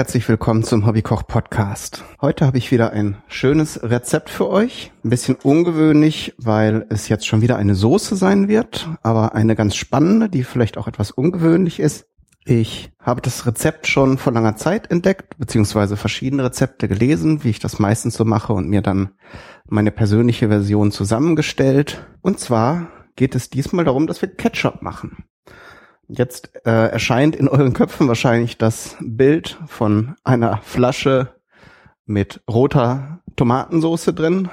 herzlich willkommen zum Hobbykoch Podcast. Heute habe ich wieder ein schönes Rezept für euch. Ein bisschen ungewöhnlich, weil es jetzt schon wieder eine Soße sein wird, aber eine ganz spannende, die vielleicht auch etwas ungewöhnlich ist. Ich habe das Rezept schon vor langer Zeit entdeckt, beziehungsweise verschiedene Rezepte gelesen, wie ich das meistens so mache und mir dann meine persönliche Version zusammengestellt. Und zwar geht es diesmal darum, dass wir Ketchup machen. Jetzt äh, erscheint in euren Köpfen wahrscheinlich das Bild von einer Flasche mit roter Tomatensauce drin.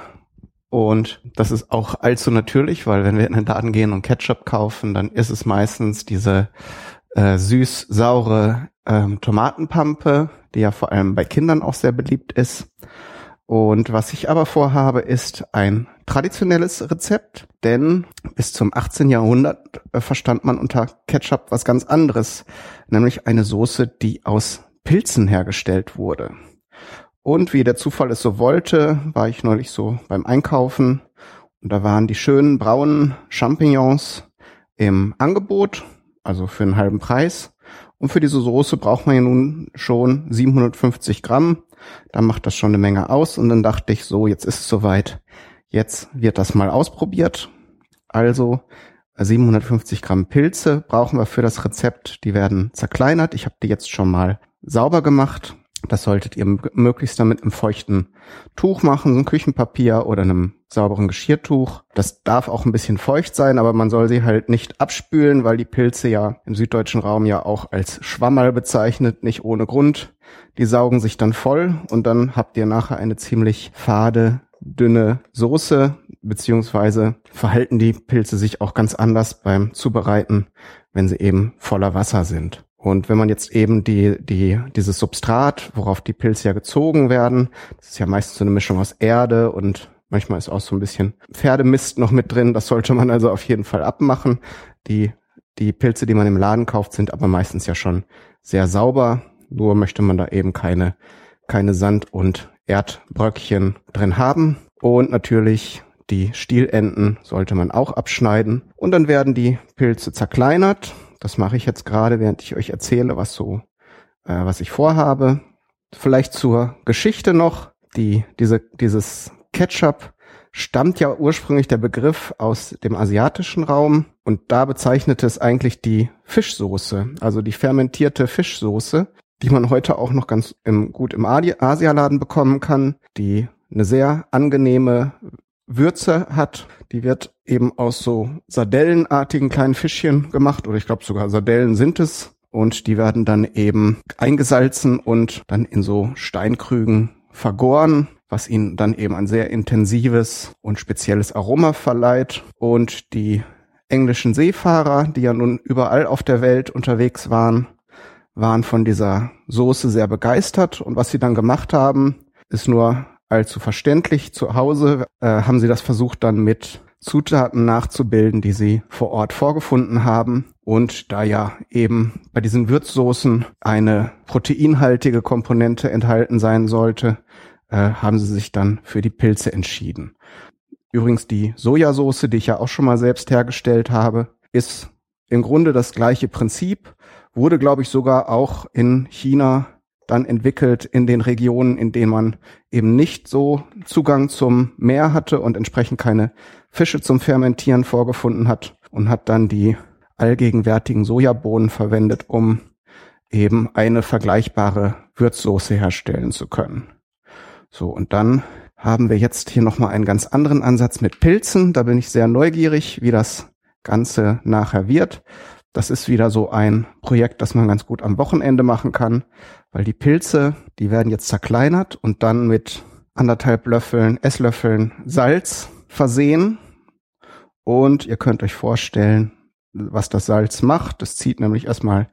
Und das ist auch allzu natürlich, weil wenn wir in den Laden gehen und Ketchup kaufen, dann ist es meistens diese äh, süß-saure ähm, Tomatenpampe, die ja vor allem bei Kindern auch sehr beliebt ist. Und was ich aber vorhabe, ist ein traditionelles Rezept, denn bis zum 18. Jahrhundert äh, verstand man unter Ketchup was ganz anderes, nämlich eine Soße, die aus Pilzen hergestellt wurde. Und wie der Zufall es so wollte, war ich neulich so beim Einkaufen und da waren die schönen braunen Champignons im Angebot, also für einen halben Preis. Und für diese Soße braucht man ja nun schon 750 Gramm. Da macht das schon eine Menge aus. Und dann dachte ich so, jetzt ist es soweit. Jetzt wird das mal ausprobiert. Also 750 Gramm Pilze brauchen wir für das Rezept. Die werden zerkleinert. Ich habe die jetzt schon mal sauber gemacht. Das solltet ihr möglichst damit im feuchten Tuch machen, so ein Küchenpapier oder einem sauberen Geschirrtuch. Das darf auch ein bisschen feucht sein, aber man soll sie halt nicht abspülen, weil die Pilze ja im süddeutschen Raum ja auch als Schwammerl bezeichnet, nicht ohne Grund. Die saugen sich dann voll und dann habt ihr nachher eine ziemlich fade, dünne Soße, beziehungsweise verhalten die Pilze sich auch ganz anders beim Zubereiten, wenn sie eben voller Wasser sind. Und wenn man jetzt eben die, die, dieses Substrat, worauf die Pilze ja gezogen werden, das ist ja meistens so eine Mischung aus Erde und manchmal ist auch so ein bisschen Pferdemist noch mit drin. Das sollte man also auf jeden Fall abmachen. Die, die Pilze, die man im Laden kauft, sind aber meistens ja schon sehr sauber. Nur möchte man da eben keine, keine Sand- und Erdbröckchen drin haben. Und natürlich die Stielenden sollte man auch abschneiden. Und dann werden die Pilze zerkleinert das mache ich jetzt gerade, während ich euch erzähle, was so, äh, was ich vorhabe. Vielleicht zur Geschichte noch. Die, diese, dieses Ketchup stammt ja ursprünglich der Begriff aus dem asiatischen Raum und da bezeichnete es eigentlich die Fischsoße, also die fermentierte Fischsoße, die man heute auch noch ganz im, gut im Asialaden bekommen kann, die eine sehr angenehme Würze hat. Die wird eben aus so sardellenartigen kleinen Fischchen gemacht oder ich glaube sogar Sardellen sind es. Und die werden dann eben eingesalzen und dann in so Steinkrügen vergoren, was ihnen dann eben ein sehr intensives und spezielles Aroma verleiht. Und die englischen Seefahrer, die ja nun überall auf der Welt unterwegs waren, waren von dieser Soße sehr begeistert. Und was sie dann gemacht haben, ist nur allzu verständlich. Zu Hause äh, haben sie das versucht dann mit Zutaten nachzubilden, die sie vor Ort vorgefunden haben. Und da ja eben bei diesen Würzsoßen eine proteinhaltige Komponente enthalten sein sollte, äh, haben sie sich dann für die Pilze entschieden. Übrigens die Sojasauce, die ich ja auch schon mal selbst hergestellt habe, ist im Grunde das gleiche Prinzip, wurde glaube ich sogar auch in China dann entwickelt in den Regionen, in denen man eben nicht so Zugang zum Meer hatte und entsprechend keine Fische zum Fermentieren vorgefunden hat und hat dann die allgegenwärtigen Sojabohnen verwendet, um eben eine vergleichbare Würzsoße herstellen zu können. So, und dann haben wir jetzt hier nochmal einen ganz anderen Ansatz mit Pilzen. Da bin ich sehr neugierig, wie das Ganze nachher wird. Das ist wieder so ein Projekt, das man ganz gut am Wochenende machen kann, weil die Pilze, die werden jetzt zerkleinert und dann mit anderthalb Löffeln, Esslöffeln Salz versehen. Und ihr könnt euch vorstellen, was das Salz macht. Das zieht nämlich erstmal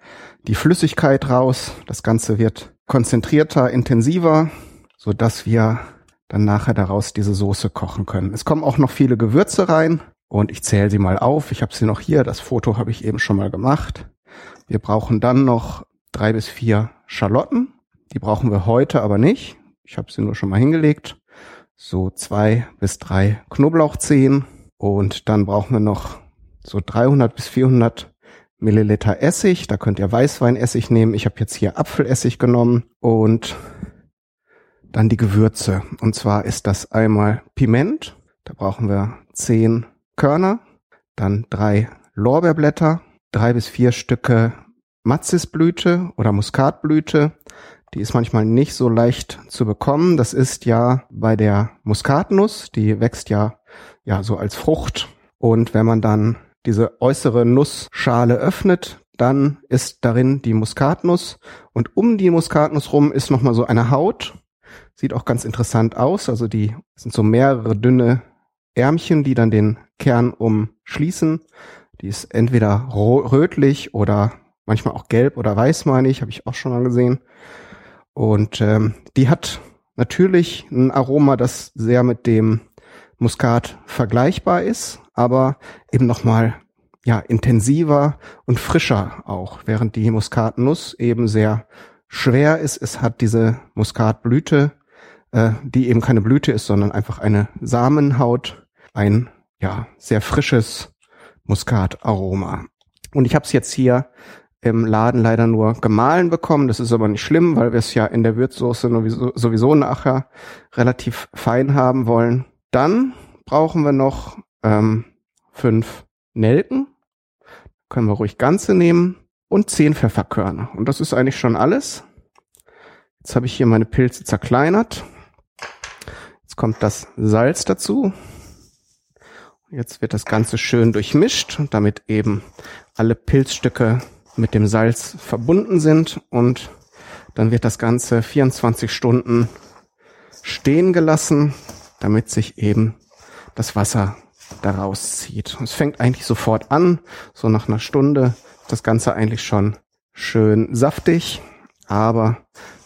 die Flüssigkeit raus. Das Ganze wird konzentrierter, intensiver, so dass wir dann nachher daraus diese Soße kochen können. Es kommen auch noch viele Gewürze rein. Und ich zähle sie mal auf. Ich habe sie noch hier. Das Foto habe ich eben schon mal gemacht. Wir brauchen dann noch drei bis vier Schalotten. Die brauchen wir heute aber nicht. Ich habe sie nur schon mal hingelegt. So zwei bis drei Knoblauchzehen. Und dann brauchen wir noch so 300 bis 400 Milliliter Essig. Da könnt ihr Weißweinessig nehmen. Ich habe jetzt hier Apfelessig genommen und dann die Gewürze. Und zwar ist das einmal Piment. Da brauchen wir zehn Körner. Dann drei Lorbeerblätter, drei bis vier Stücke Matzisblüte oder Muskatblüte. Die ist manchmal nicht so leicht zu bekommen. Das ist ja bei der Muskatnuss, die wächst ja, ja so als Frucht. Und wenn man dann diese äußere Nussschale öffnet, dann ist darin die Muskatnuss und um die Muskatnuss rum ist nochmal so eine Haut Sieht auch ganz interessant aus. Also die sind so mehrere dünne Ärmchen, die dann den Kern umschließen. Die ist entweder rötlich oder manchmal auch gelb oder weiß, meine ich, habe ich auch schon mal gesehen. Und ähm, die hat natürlich ein Aroma, das sehr mit dem Muskat vergleichbar ist, aber eben nochmal ja, intensiver und frischer auch, während die Muskatnuss eben sehr schwer ist. Es hat diese Muskatblüte äh, die eben keine Blüte ist, sondern einfach eine Samenhaut, ein ja sehr frisches Muskataroma. Und ich habe es jetzt hier im Laden leider nur gemahlen bekommen. Das ist aber nicht schlimm, weil wir es ja in der Würzsoße sowieso, nachher relativ fein haben wollen. Dann brauchen wir noch ähm, fünf Nelken. Können wir ruhig ganze nehmen. Und zehn Pfefferkörner. Und das ist eigentlich schon alles. Jetzt habe ich hier meine Pilze zerkleinert. Jetzt kommt das Salz dazu. Jetzt wird das Ganze schön durchmischt, damit eben alle Pilzstücke mit dem Salz verbunden sind und dann wird das Ganze 24 Stunden stehen gelassen, damit sich eben das Wasser daraus zieht. Es fängt eigentlich sofort an, so nach einer Stunde das Ganze eigentlich schon schön saftig, aber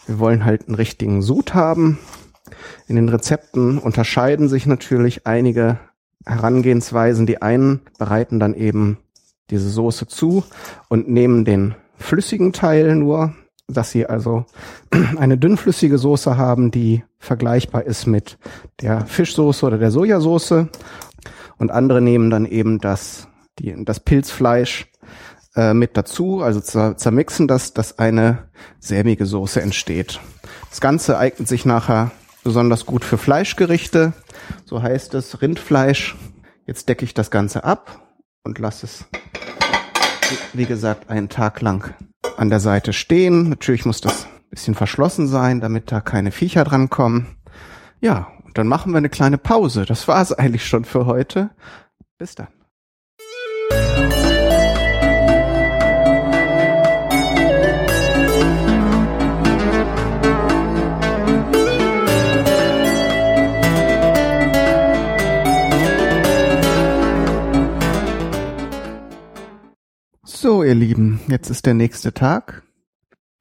wir wollen halt einen richtigen Sud haben. In den Rezepten unterscheiden sich natürlich einige Herangehensweisen. Die einen bereiten dann eben diese Soße zu und nehmen den flüssigen Teil nur, dass sie also eine dünnflüssige Soße haben, die vergleichbar ist mit der Fischsoße oder der Sojasauce. Und andere nehmen dann eben das, die, das Pilzfleisch äh, mit dazu, also zermixen das, dass eine sämige Soße entsteht. Das Ganze eignet sich nachher besonders gut für Fleischgerichte. So heißt es Rindfleisch. Jetzt decke ich das Ganze ab und lasse es, wie gesagt, einen Tag lang an der Seite stehen. Natürlich muss das bisschen verschlossen sein, damit da keine Viecher dran kommen. Ja, und dann machen wir eine kleine Pause. Das war es eigentlich schon für heute. Bis dann. So, ihr Lieben, jetzt ist der nächste Tag.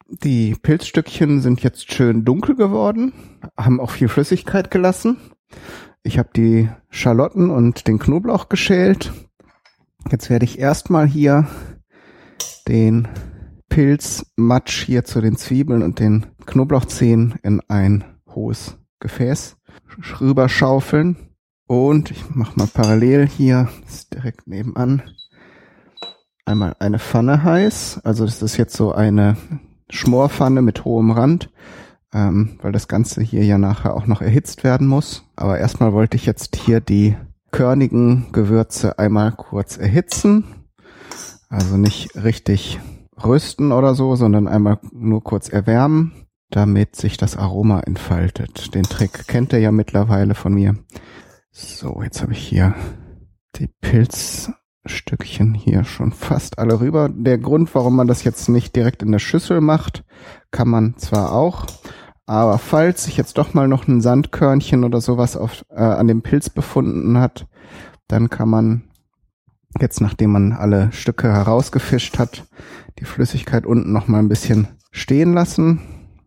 Die Pilzstückchen sind jetzt schön dunkel geworden, haben auch viel Flüssigkeit gelassen. Ich habe die Schalotten und den Knoblauch geschält. Jetzt werde ich erstmal hier den Pilzmatsch hier zu den Zwiebeln und den Knoblauchzehen in ein hohes Gefäß rüberschaufeln. Und ich mache mal parallel hier, ist direkt nebenan, einmal eine Pfanne heiß. Also das ist jetzt so eine Schmorpfanne mit hohem Rand, ähm, weil das Ganze hier ja nachher auch noch erhitzt werden muss. Aber erstmal wollte ich jetzt hier die körnigen Gewürze einmal kurz erhitzen. Also nicht richtig rösten oder so, sondern einmal nur kurz erwärmen, damit sich das Aroma entfaltet. Den Trick kennt ihr ja mittlerweile von mir. So, jetzt habe ich hier die Pilz Stückchen hier schon fast alle rüber. Der Grund, warum man das jetzt nicht direkt in der Schüssel macht, kann man zwar auch, aber falls sich jetzt doch mal noch ein Sandkörnchen oder sowas auf, äh, an dem Pilz befunden hat, dann kann man jetzt, nachdem man alle Stücke herausgefischt hat, die Flüssigkeit unten noch mal ein bisschen stehen lassen.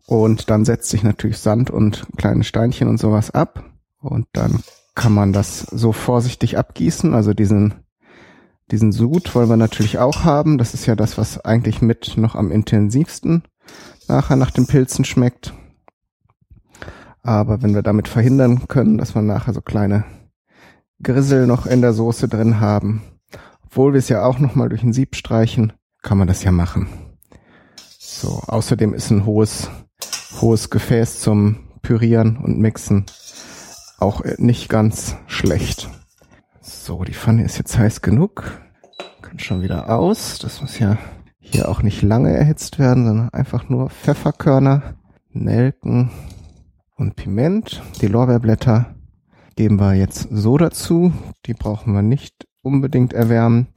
Und dann setzt sich natürlich Sand und kleine Steinchen und sowas ab. Und dann kann man das so vorsichtig abgießen, also diesen diesen Sud wollen wir natürlich auch haben. Das ist ja das, was eigentlich mit noch am intensivsten nachher nach den Pilzen schmeckt. Aber wenn wir damit verhindern können, dass wir nachher so kleine Grissel noch in der Soße drin haben, obwohl wir es ja auch noch mal durch ein Sieb streichen kann man das ja machen. So, außerdem ist ein hohes, hohes Gefäß zum Pürieren und Mixen auch nicht ganz schlecht. So, die Pfanne ist jetzt heiß genug. Kann schon wieder aus. Das muss ja hier auch nicht lange erhitzt werden, sondern einfach nur Pfefferkörner, Nelken und Piment. Die Lorbeerblätter geben wir jetzt so dazu. Die brauchen wir nicht unbedingt erwärmen.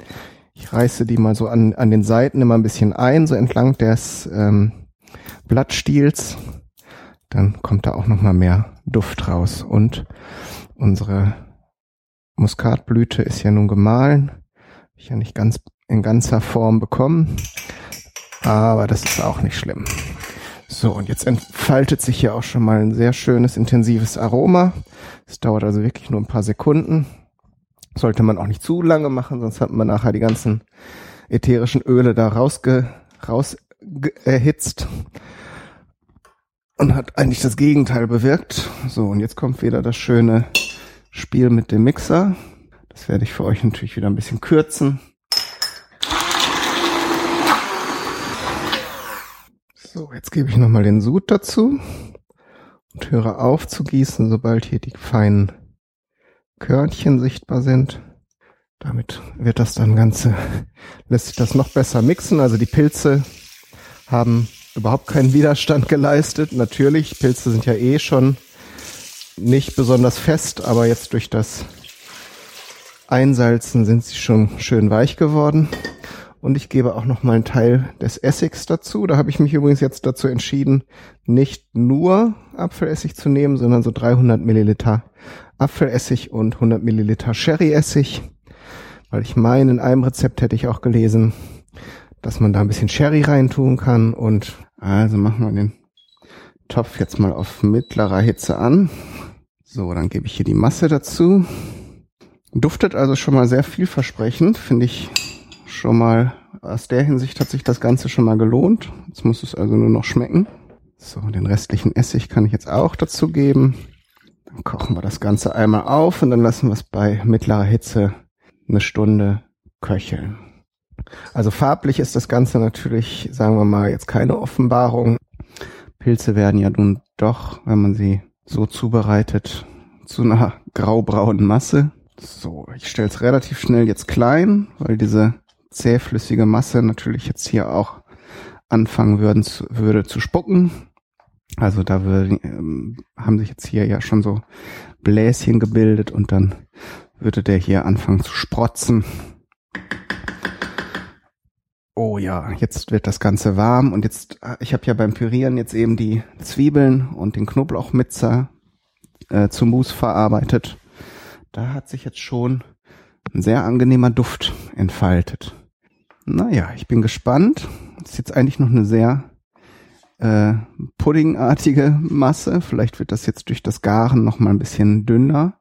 Ich reiße die mal so an, an den Seiten immer ein bisschen ein, so entlang des ähm, Blattstiels. Dann kommt da auch noch mal mehr Duft raus. Und unsere Muskatblüte ist ja nun gemahlen. Hab ich ja nicht ganz in ganzer Form bekommen. Aber das ist auch nicht schlimm. So, und jetzt entfaltet sich hier auch schon mal ein sehr schönes, intensives Aroma. Es dauert also wirklich nur ein paar Sekunden. Sollte man auch nicht zu lange machen, sonst hat man nachher die ganzen ätherischen Öle da rausge, raus erhitzt und hat eigentlich das Gegenteil bewirkt. So, und jetzt kommt wieder das schöne Spiel mit dem Mixer. Das werde ich für euch natürlich wieder ein bisschen kürzen. So, jetzt gebe ich nochmal den Sud dazu und höre auf zu gießen, sobald hier die feinen Körnchen sichtbar sind. Damit wird das dann Ganze, lässt sich das noch besser mixen. Also die Pilze haben überhaupt keinen Widerstand geleistet. Natürlich, Pilze sind ja eh schon nicht besonders fest, aber jetzt durch das Einsalzen sind sie schon schön weich geworden. Und ich gebe auch noch mal einen Teil des Essigs dazu. Da habe ich mich übrigens jetzt dazu entschieden, nicht nur Apfelessig zu nehmen, sondern so 300 Milliliter Apfelessig und 100 Milliliter Sherryessig. Weil ich meine, in einem Rezept hätte ich auch gelesen, dass man da ein bisschen Sherry reintun kann. Und also machen wir den Topf jetzt mal auf mittlerer Hitze an. So, dann gebe ich hier die Masse dazu. Duftet also schon mal sehr vielversprechend, finde ich schon mal, aus der Hinsicht hat sich das Ganze schon mal gelohnt. Jetzt muss es also nur noch schmecken. So, den restlichen Essig kann ich jetzt auch dazu geben. Dann kochen wir das Ganze einmal auf und dann lassen wir es bei mittlerer Hitze eine Stunde köcheln. Also farblich ist das Ganze natürlich, sagen wir mal, jetzt keine Offenbarung. Pilze werden ja nun doch, wenn man sie so zubereitet, zu einer graubraunen Masse. So, ich stelle es relativ schnell jetzt klein, weil diese zähflüssige Masse natürlich jetzt hier auch anfangen würden zu, würde zu spucken. Also da würde, ähm, haben sich jetzt hier ja schon so Bläschen gebildet und dann würde der hier anfangen zu sprotzen. Oh ja, jetzt wird das Ganze warm und jetzt, ich habe ja beim Pürieren jetzt eben die Zwiebeln und den Knoblauchmitzer äh, zu Mousse verarbeitet. Da hat sich jetzt schon ein sehr angenehmer Duft entfaltet. Naja, ich bin gespannt. Das ist jetzt eigentlich noch eine sehr äh, puddingartige Masse. Vielleicht wird das jetzt durch das Garen noch mal ein bisschen dünner.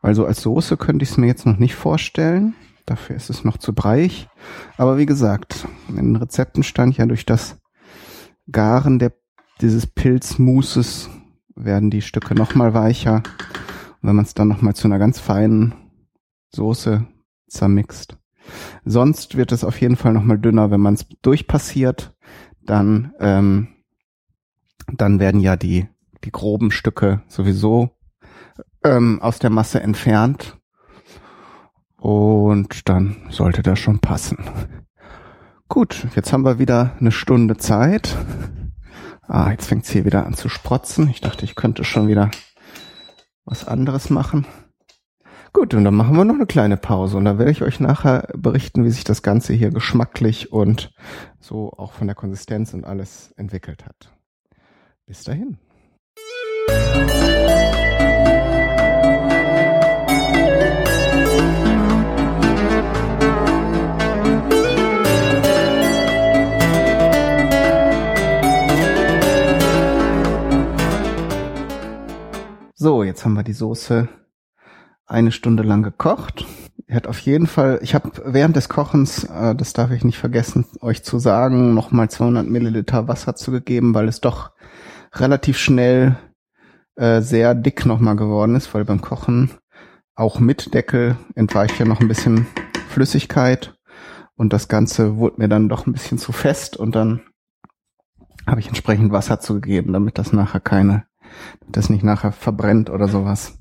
Also als Soße könnte ich es mir jetzt noch nicht vorstellen. Dafür ist es noch zu breich. Aber wie gesagt, in den Rezepten stand ja durch das Garen der, dieses Pilzmousses werden die Stücke noch mal weicher. Und wenn man es dann noch mal zu einer ganz feinen Soße zermixt. Sonst wird es auf jeden Fall nochmal dünner, wenn man es durchpassiert. Dann, ähm, dann werden ja die, die groben Stücke sowieso ähm, aus der Masse entfernt. Und dann sollte das schon passen. Gut, jetzt haben wir wieder eine Stunde Zeit. Ah, jetzt fängt es hier wieder an zu sprotzen. Ich dachte, ich könnte schon wieder was anderes machen. Gut, und dann machen wir noch eine kleine Pause und dann werde ich euch nachher berichten, wie sich das Ganze hier geschmacklich und so auch von der Konsistenz und alles entwickelt hat. Bis dahin. So, jetzt haben wir die Soße eine Stunde lang gekocht. Er hat auf jeden Fall, ich habe während des Kochens, äh, das darf ich nicht vergessen, euch zu sagen, nochmal 200 Milliliter Wasser zugegeben, weil es doch relativ schnell äh, sehr dick nochmal geworden ist, weil beim Kochen auch mit Deckel entweicht ja noch ein bisschen Flüssigkeit Und das Ganze wurde mir dann doch ein bisschen zu fest und dann habe ich entsprechend Wasser zugegeben, damit das nachher keine, das nicht nachher verbrennt oder sowas.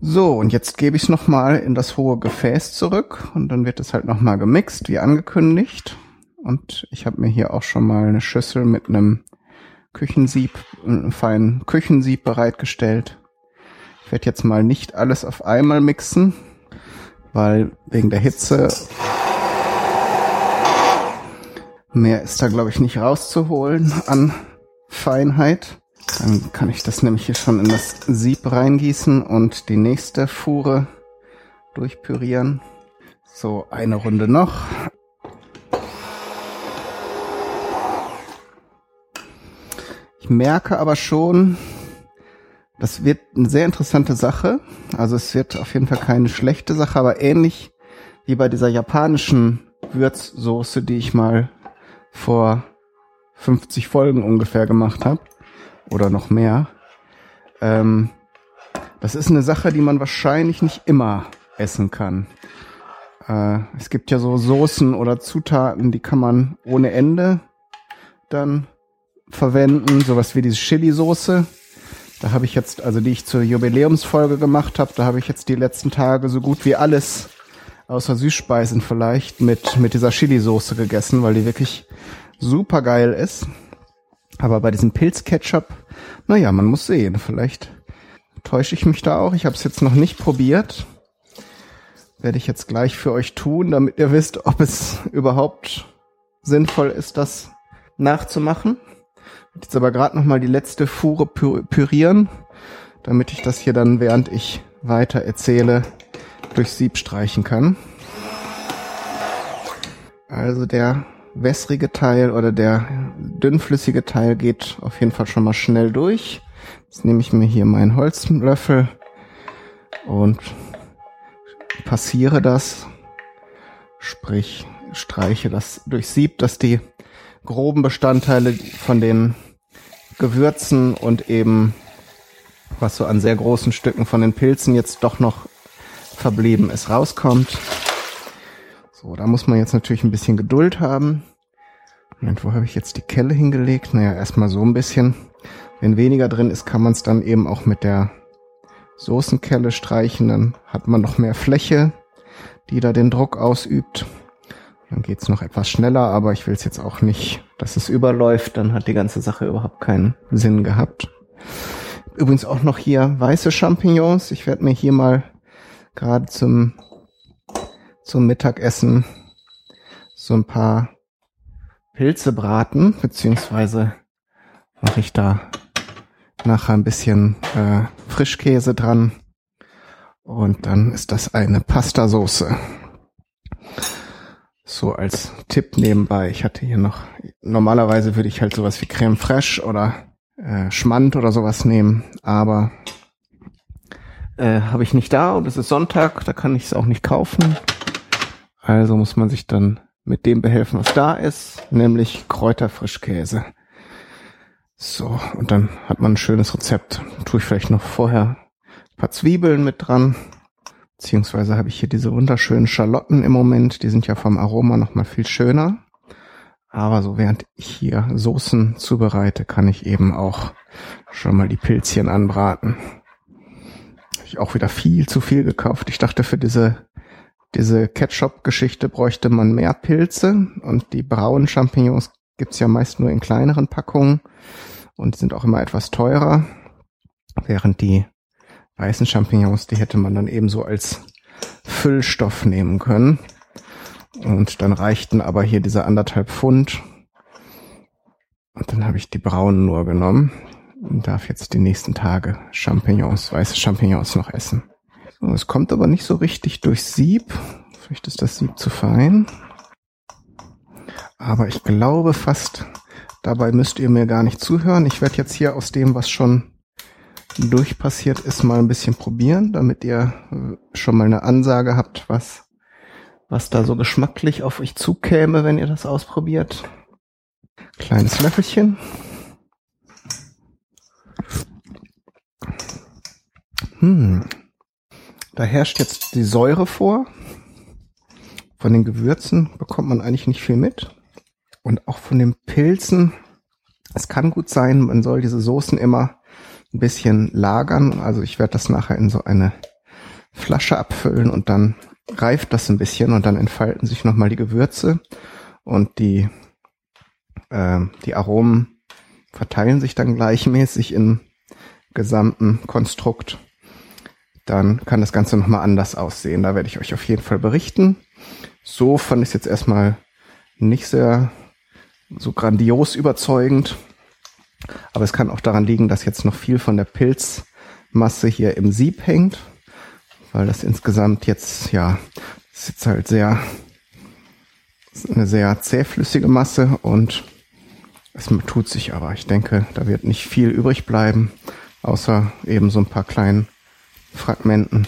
So, und jetzt gebe ich es nochmal in das hohe Gefäß zurück und dann wird es halt nochmal gemixt, wie angekündigt. Und ich habe mir hier auch schon mal eine Schüssel mit einem Küchensieb, einem feinen Küchensieb bereitgestellt. Ich werde jetzt mal nicht alles auf einmal mixen, weil wegen der Hitze mehr ist da glaube ich nicht rauszuholen an Feinheit. Dann kann ich das nämlich hier schon in das Sieb reingießen und die nächste Fuhre durchpürieren. So, eine Runde noch. Ich merke aber schon, das wird eine sehr interessante Sache. Also es wird auf jeden Fall keine schlechte Sache, aber ähnlich wie bei dieser japanischen Würzsoße, die ich mal vor 50 Folgen ungefähr gemacht habe. Oder noch mehr. Ähm, das ist eine Sache, die man wahrscheinlich nicht immer essen kann. Äh, es gibt ja so Soßen oder Zutaten, die kann man ohne Ende dann verwenden. Sowas wie diese Chili-Soße. Da habe ich jetzt, also die ich zur Jubiläumsfolge gemacht habe, da habe ich jetzt die letzten Tage so gut wie alles außer Süßspeisen vielleicht mit, mit dieser Chili-Soße gegessen, weil die wirklich super geil ist. Aber bei diesem Pilzketchup, naja, man muss sehen. Vielleicht täusche ich mich da auch. Ich habe es jetzt noch nicht probiert. Werde ich jetzt gleich für euch tun, damit ihr wisst, ob es überhaupt sinnvoll ist, das nachzumachen. Jetzt aber gerade noch mal die letzte Fuhre pürieren, damit ich das hier dann, während ich weiter erzähle, durch Sieb streichen kann. Also der wässrige Teil oder der dünnflüssige Teil geht auf jeden Fall schon mal schnell durch. Jetzt nehme ich mir hier meinen Holzlöffel und passiere das, sprich streiche das durch Sieb, dass die groben Bestandteile von den Gewürzen und eben was so an sehr großen Stücken von den Pilzen jetzt doch noch verblieben ist, rauskommt. So, da muss man jetzt natürlich ein bisschen Geduld haben. Und wo habe ich jetzt die Kelle hingelegt? Naja, erstmal so ein bisschen. Wenn weniger drin ist, kann man es dann eben auch mit der Soßenkelle streichen. Dann hat man noch mehr Fläche, die da den Druck ausübt. Dann geht's noch etwas schneller, aber ich will es jetzt auch nicht, dass es überläuft. Dann hat die ganze Sache überhaupt keinen Sinn gehabt. Übrigens auch noch hier weiße Champignons. Ich werde mir hier mal gerade zum, zum Mittagessen so ein paar Pilze braten, beziehungsweise mache ich da nachher ein bisschen äh, Frischkäse dran. Und dann ist das eine Pastasoße. So als Tipp nebenbei. Ich hatte hier noch, normalerweise würde ich halt sowas wie Creme Fraiche oder äh, Schmand oder sowas nehmen, aber äh, habe ich nicht da und es ist Sonntag, da kann ich es auch nicht kaufen. Also muss man sich dann mit dem behelfen, was da ist, nämlich Kräuterfrischkäse. So, und dann hat man ein schönes Rezept. Tue ich vielleicht noch vorher ein paar Zwiebeln mit dran. Beziehungsweise habe ich hier diese wunderschönen Schalotten im Moment. Die sind ja vom Aroma nochmal viel schöner. Aber so während ich hier Soßen zubereite, kann ich eben auch schon mal die Pilzchen anbraten. Habe ich auch wieder viel zu viel gekauft. Ich dachte, für diese diese Ketchup-Geschichte bräuchte man mehr Pilze und die braunen Champignons gibt's ja meist nur in kleineren Packungen und sind auch immer etwas teurer, während die weißen Champignons, die hätte man dann eben so als Füllstoff nehmen können. Und dann reichten aber hier diese anderthalb Pfund. Und dann habe ich die braunen nur genommen und darf jetzt die nächsten Tage Champignons, weiße Champignons noch essen. Es kommt aber nicht so richtig durch Sieb. Vielleicht ist das Sieb zu fein. Aber ich glaube fast, dabei müsst ihr mir gar nicht zuhören. Ich werde jetzt hier aus dem, was schon durchpassiert ist, mal ein bisschen probieren, damit ihr äh, schon mal eine Ansage habt, was, was da so geschmacklich auf euch zukäme, wenn ihr das ausprobiert. Kleines Löffelchen. Hm, da herrscht jetzt die Säure vor. Von den Gewürzen bekommt man eigentlich nicht viel mit. Und auch von den Pilzen. Es kann gut sein, man soll diese Soßen immer ein bisschen lagern. Also ich werde das nachher in so eine Flasche abfüllen und dann reift das ein bisschen und dann entfalten sich nochmal die Gewürze und die, äh, die Aromen verteilen sich dann gleichmäßig im gesamten Konstrukt. Dann kann das Ganze nochmal anders aussehen. Da werde ich euch auf jeden Fall berichten. So fand ich es jetzt erstmal nicht sehr so grandios überzeugend. Aber es kann auch daran liegen, dass jetzt noch viel von der Pilzmasse hier im Sieb hängt weil das insgesamt jetzt, ja, ist jetzt halt sehr, eine sehr zähflüssige Masse und es tut sich aber. Ich denke, da wird nicht viel übrig bleiben, außer eben so ein paar kleinen Fragmenten,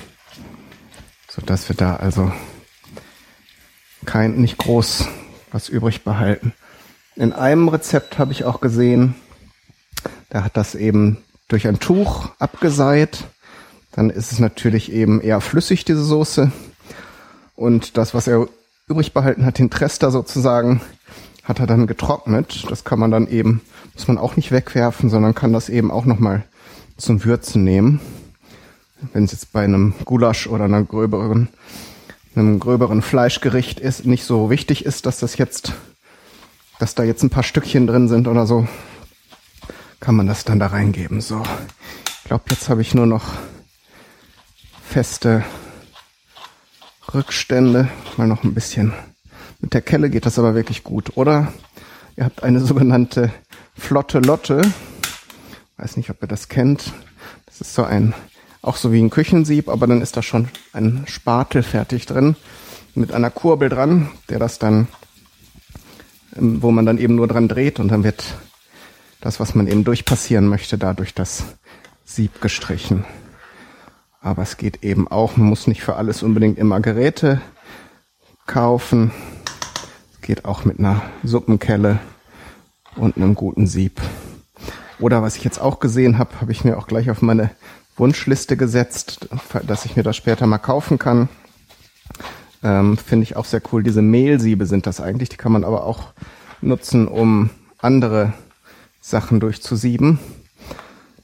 so dass wir da also kein, nicht groß was übrig behalten. In einem Rezept habe ich auch gesehen, da hat das eben durch ein Tuch abgeseit dann ist es natürlich eben eher flüssig, diese Soße. Und das, was er übrig behalten hat, den Trester sozusagen, hat er dann getrocknet. Das kann man dann eben, muss man auch nicht wegwerfen, sondern kann das eben auch nochmal zum Würzen nehmen. Wenn es jetzt bei einem Gulasch oder einer gröberen, einem gröberen Fleischgericht ist, nicht so wichtig ist, dass das jetzt, dass da jetzt ein paar Stückchen drin sind oder so, kann man das dann da reingeben. So, ich glaube, jetzt habe ich nur noch feste Rückstände. Mal noch ein bisschen. Mit der Kelle geht das aber wirklich gut. Oder ihr habt eine sogenannte Flotte Lotte. Weiß nicht, ob ihr das kennt. Das ist so ein, auch so wie ein Küchensieb, aber dann ist da schon ein Spatel fertig drin. Mit einer Kurbel dran, der das dann, ähm, wo man dann eben nur dran dreht und dann wird das, was man eben durchpassieren möchte, da durch das Sieb gestrichen. Aber es geht eben auch, man muss nicht für alles unbedingt immer Geräte kaufen. Es geht auch mit einer Suppenkelle und einem guten Sieb. Oder was ich jetzt auch gesehen habe, habe ich mir auch gleich auf meine Wunschliste gesetzt, dass ich mir das später mal kaufen kann. Ähm, Finde ich auch sehr cool. Diese Mehlsiebe sind das eigentlich. Die kann man aber auch nutzen, um andere Sachen durchzusieben.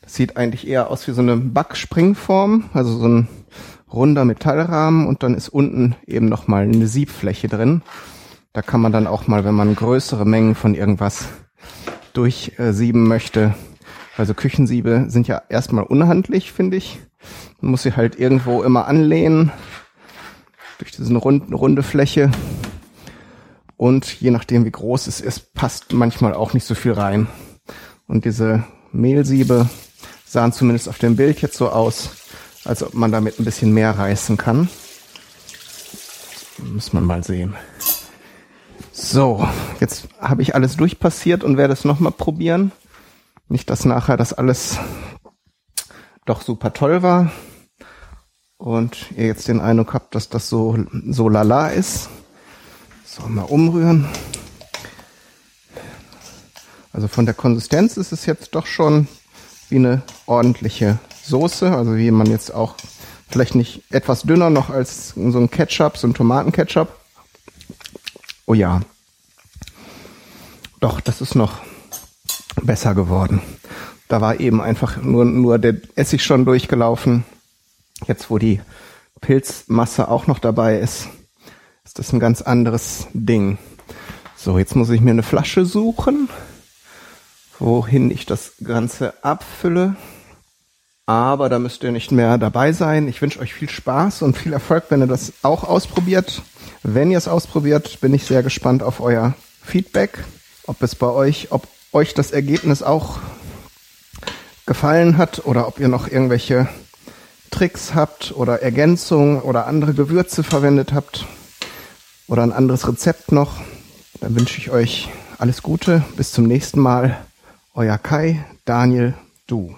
Sieht eigentlich eher aus wie so eine Backspringform, also so ein runder Metallrahmen und dann ist unten eben nochmal eine Siebfläche drin. Da kann man dann auch mal, wenn man größere Mengen von irgendwas durchsieben möchte, also Küchensiebe sind ja erstmal unhandlich, finde ich. Man muss sie halt irgendwo immer anlehnen durch diese rund, runde Fläche. Und je nachdem, wie groß es ist, passt manchmal auch nicht so viel rein. Und diese Mehlsiebe sahen zumindest auf dem Bild jetzt so aus, als ob man damit ein bisschen mehr reißen kann. Muss man mal sehen. So, jetzt habe ich alles durchpassiert und werde es nochmal probieren. Nicht, dass nachher das alles doch super toll war und ihr jetzt den Eindruck habt, dass das so, so lala ist. So, mal umrühren. Also von der Konsistenz ist es jetzt doch schon wie eine ordentliche Soße, also wie man jetzt auch vielleicht nicht etwas dünner noch als so ein Ketchup, so ein Tomatenketchup. Oh ja. Doch, das ist noch besser geworden. Da war eben einfach nur, nur der Essig schon durchgelaufen. Jetzt, wo die Pilzmasse auch noch dabei ist, ist das ein ganz anderes Ding. So, jetzt muss ich mir eine Flasche suchen wohin ich das Ganze abfülle. Aber da müsst ihr nicht mehr dabei sein. Ich wünsche euch viel Spaß und viel Erfolg, wenn ihr das auch ausprobiert. Wenn ihr es ausprobiert, bin ich sehr gespannt auf euer Feedback, ob es bei euch, ob euch das Ergebnis auch gefallen hat oder ob ihr noch irgendwelche Tricks habt oder Ergänzungen oder andere Gewürze verwendet habt oder ein anderes Rezept noch. Dann wünsche ich euch alles Gute. Bis zum nächsten Mal. Euer Kai, Daniel, du.